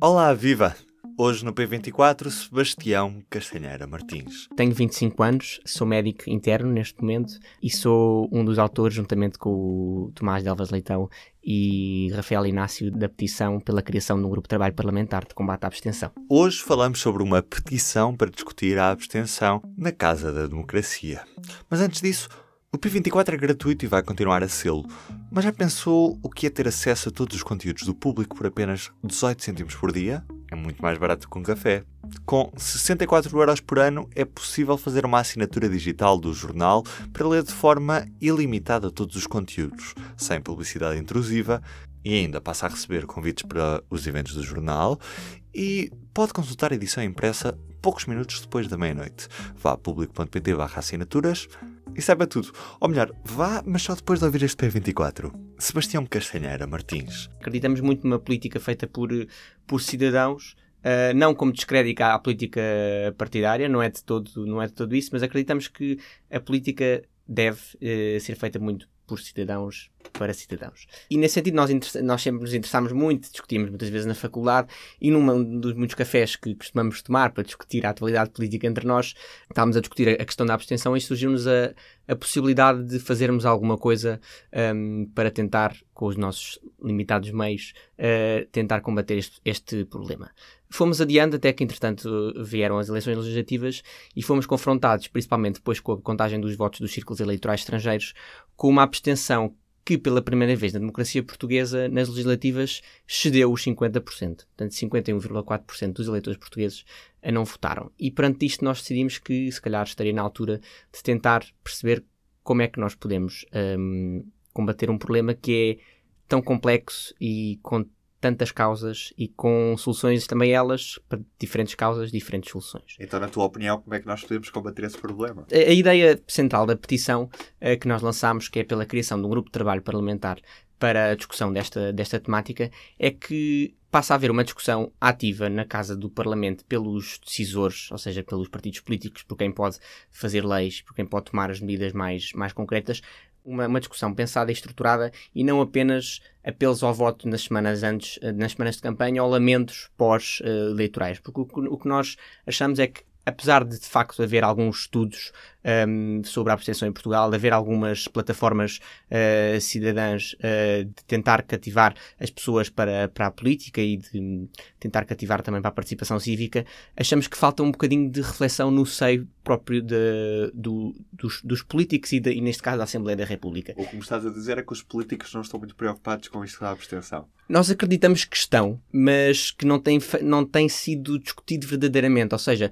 Olá, viva! Hoje no P24, Sebastião Castanheira Martins. Tenho 25 anos, sou médico interno neste momento e sou um dos autores, juntamente com o Tomás Delvas Leitão e Rafael Inácio, da petição pela criação de um grupo de trabalho parlamentar de combate à abstenção. Hoje falamos sobre uma petição para discutir a abstenção na Casa da Democracia. Mas antes disso, o P24 é gratuito e vai continuar a sê-lo. Mas já pensou o que é ter acesso a todos os conteúdos do público por apenas 18 cêntimos por dia? É muito mais barato que um café. Com 64 euros por ano é possível fazer uma assinatura digital do jornal para ler de forma ilimitada todos os conteúdos, sem publicidade intrusiva, e ainda passa a receber convites para os eventos do jornal e pode consultar a edição impressa poucos minutos depois da meia-noite. Vá a público.pt assinaturas e saiba tudo. Ou melhor, vá, mas só depois de ouvir este P24. Sebastião Castanheira Martins. Acreditamos muito numa política feita por, por cidadãos. Uh, não como descrédito à política partidária, não é, de todo, não é de todo isso, mas acreditamos que a política deve uh, ser feita muito por cidadãos para cidadãos. E nesse sentido, nós, nós sempre nos interessámos muito, discutimos muitas vezes na faculdade e num dos muitos cafés que costumamos tomar para discutir a atualidade política entre nós, estávamos a discutir a, questão da abstenção e surgiu-nos a, a possibilidade de fazermos alguma coisa um, para tentar, com os nossos limitados meios, uh, tentar combater este, este problema. Fomos adiando até que, entretanto, vieram as eleições legislativas e fomos confrontados, principalmente depois com a contagem dos votos dos círculos eleitorais estrangeiros, com uma abstenção que pela primeira vez na democracia portuguesa, nas legislativas, cedeu os 50%. Portanto, 51,4% dos eleitores portugueses a não votaram. E perante isto nós decidimos que, se calhar, estaria na altura de tentar perceber como é que nós podemos um, combater um problema que é tão complexo e com tantas causas e com soluções também elas para diferentes causas, diferentes soluções. Então, na tua opinião, como é que nós podemos combater esse problema? A, a ideia central da petição uh, que nós lançámos, que é pela criação de um grupo de trabalho parlamentar para a discussão desta, desta temática, é que passa a haver uma discussão ativa na Casa do Parlamento pelos decisores, ou seja, pelos partidos políticos, por quem pode fazer leis, por quem pode tomar as medidas mais, mais concretas, uma, uma, discussão pensada e estruturada e não apenas apelos ao voto nas semanas antes, eh, nas semanas de campanha ou lamentos pós-eleitorais. Porque o, o que nós achamos é que apesar de de facto haver alguns estudos um, sobre a abstenção em Portugal, de haver algumas plataformas uh, cidadãs uh, de tentar cativar as pessoas para, para a política e de tentar cativar também para a participação cívica, achamos que falta um bocadinho de reflexão no seio próprio de, do, dos, dos, políticos e, de, e, neste caso, da Assembleia da República. O que me estás a dizer é que os políticos não estão muito preocupados com isto da abstenção. Nós acreditamos que estão, mas que não tem, não tem sido discutido verdadeiramente. Ou seja,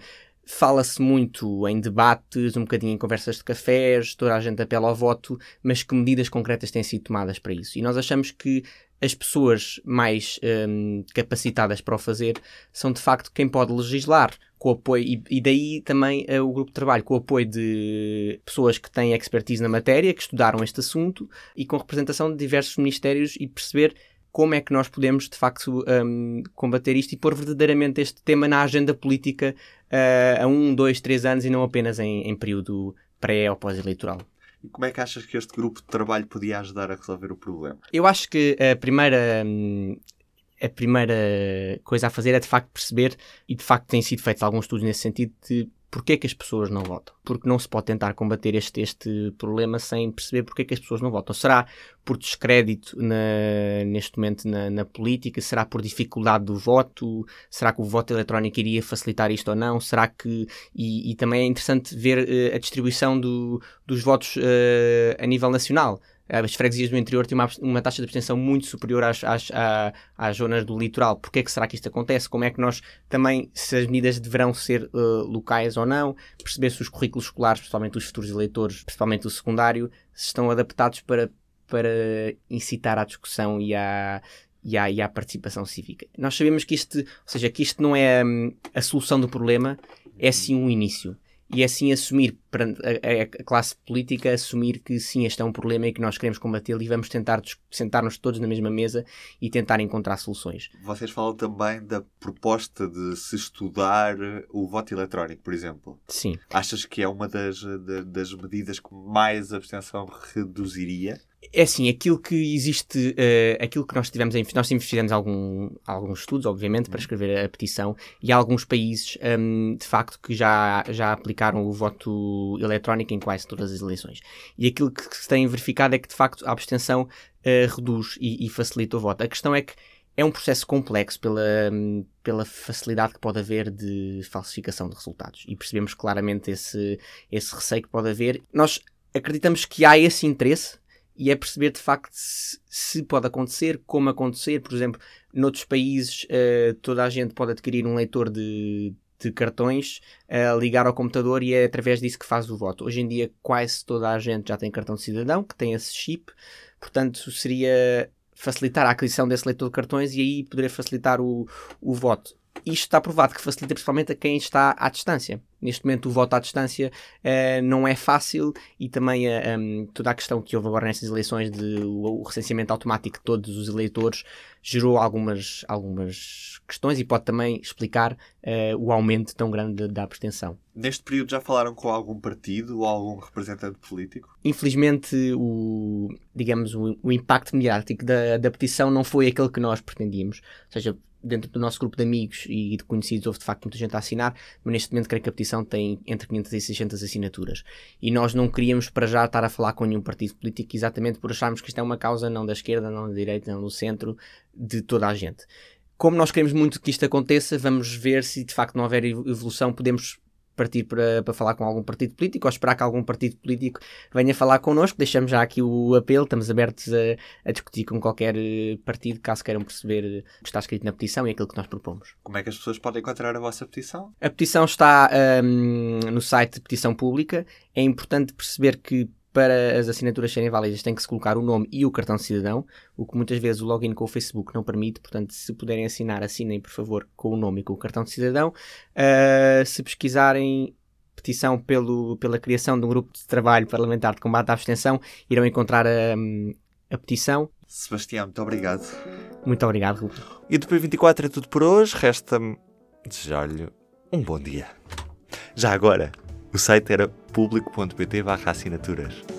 Fala-se muito em debates, um bocadinho em conversas de cafés, toda a gente apela ao voto, mas que medidas concretas têm sido tomadas para isso? E nós achamos que as pessoas mais um, capacitadas para o fazer são de facto quem pode legislar com apoio, e, e daí também uh, o grupo de trabalho, com o apoio de pessoas que têm expertise na matéria, que estudaram este assunto e com representação de diversos ministérios e perceber como é que nós podemos, de facto, um, combater isto e pôr verdadeiramente este tema na agenda política uh, a um, dois, três anos e não apenas em, em período pré ou pós-eleitoral. E como é que achas que este grupo de trabalho podia ajudar a resolver o problema? Eu acho que a primeira, hum, a primeira coisa a fazer é de facto perceber, e de facto têm sido feitos alguns estudos nesse sentido, de Porquê é que as pessoas não votam? Porque não se pode tentar combater este, este problema sem perceber porque é que as pessoas não votam. Será por descrédito na, neste momento na, na, política? Será por dificuldade do voto? Será que o voto eletrónico iria facilitar isto ou não? Será que. E, e também é interessante ver uh, a distribuição do, dos votos uh, a nível nacional as freguesias do interior têm uma, uma taxa de abstenção muito superior às, às, às, às zonas do litoral. Porquê é que será que isto acontece? Como é que nós também, se as medidas deverão ser uh, locais ou não, perceber se os currículos escolares, principalmente os futuros eleitores, principalmente o secundário, se estão adaptados para, para incitar à discussão e à, e à, e à participação cívica. Nós sabemos que isto, ou seja, que isto não é um, a solução do problema, é sim um início e assim assumir, a, a, classe política, assumir que sim, este é um problema e que nós queremos combatê-lo e vamos tentar sentar-nos todos na mesma mesa e tentar encontrar soluções. Vocês falam também da proposta de se estudar o voto eletrónico, por exemplo. Sim. Achas que é uma das, das medidas que mais abstenção reduziria? É assim, aquilo que existe, uh, aquilo que nós tivemos em. Nós fizemos algum, alguns estudos, obviamente, para escrever a petição, e há alguns países, um, de facto, que já, já aplicaram o voto eletrónico em quase todas as eleições. E aquilo que se tem verificado é que, de facto, a abstenção uh, reduz e, e facilita o voto. A questão é que é um processo complexo pela, pela facilidade que pode haver de falsificação de resultados. E percebemos claramente esse, esse receio que pode haver. Nós acreditamos que há esse interesse e é perceber de facto se, se, pode acontecer, como acontecer. Por exemplo, noutros países uh, toda a gente pode adquirir um leitor de, de cartões, uh, ligar ao computador e é através disso que faz o voto. Hoje em dia quase toda a gente já tem cartão de cidadão, que tem esse chip, portanto seria facilitar a aquisição desse leitor de cartões e aí poderia facilitar o, o voto isto está provado que facilita principalmente a quem está à distância. Neste momento, o voto à distância uh, não é fácil e também uh, eh, um, toda a questão que houve agora nestas eleições de o, o recenseamento automático de todos os eleitores gerou algumas, algumas questões e pode também explicar uh, o aumento tão grande da abstenção. Neste período já falaram com algum partido ou algum representante político? Infelizmente, o, digamos, o, o impacto mediático da, da petição não foi aquele que nós pretendíamos. Ou seja, dentro do nosso grupo de amigos e de conhecidos houve de facto muita gente a assinar, mas neste momento creio que a petição tem entre 500 e 600 assinaturas. E nós não queríamos para já estar a falar com nenhum partido político exatamente por acharmos que isto é uma causa não da esquerda, não da direita, não do centro, de toda a gente. Como nós queremos muito que isto aconteça, vamos ver se de facto não houver evolução, podemos partir para, para falar com algum partido político ou esperar que algum partido político venha falar connosco. Deixamos já aqui o apelo, estamos abertos a, a discutir com qualquer eh, partido, caso queiram perceber o que está escrito na petição e aquilo que nós propomos. Como é que as pessoas podem encontrar a vossa petição? A petição está um, no site de Petição Pública. É importante perceber que para as assinaturas serem válidas tem que se colocar o nome e o cartão de cidadão, o que muitas vezes o login com o Facebook não permite, portanto, se puderem assinar, assinem por favor com o nome e com o cartão de cidadão. Uh, se pesquisarem petição pelo, pela criação de um grupo de trabalho parlamentar de combate à abstenção, irão encontrar a, a petição. Sebastião, muito obrigado. Muito obrigado, Rubem. E do P24 é tudo por hoje. Resta-me desejar-lhe um bom dia. Já agora, o site era público.pt assinaturas.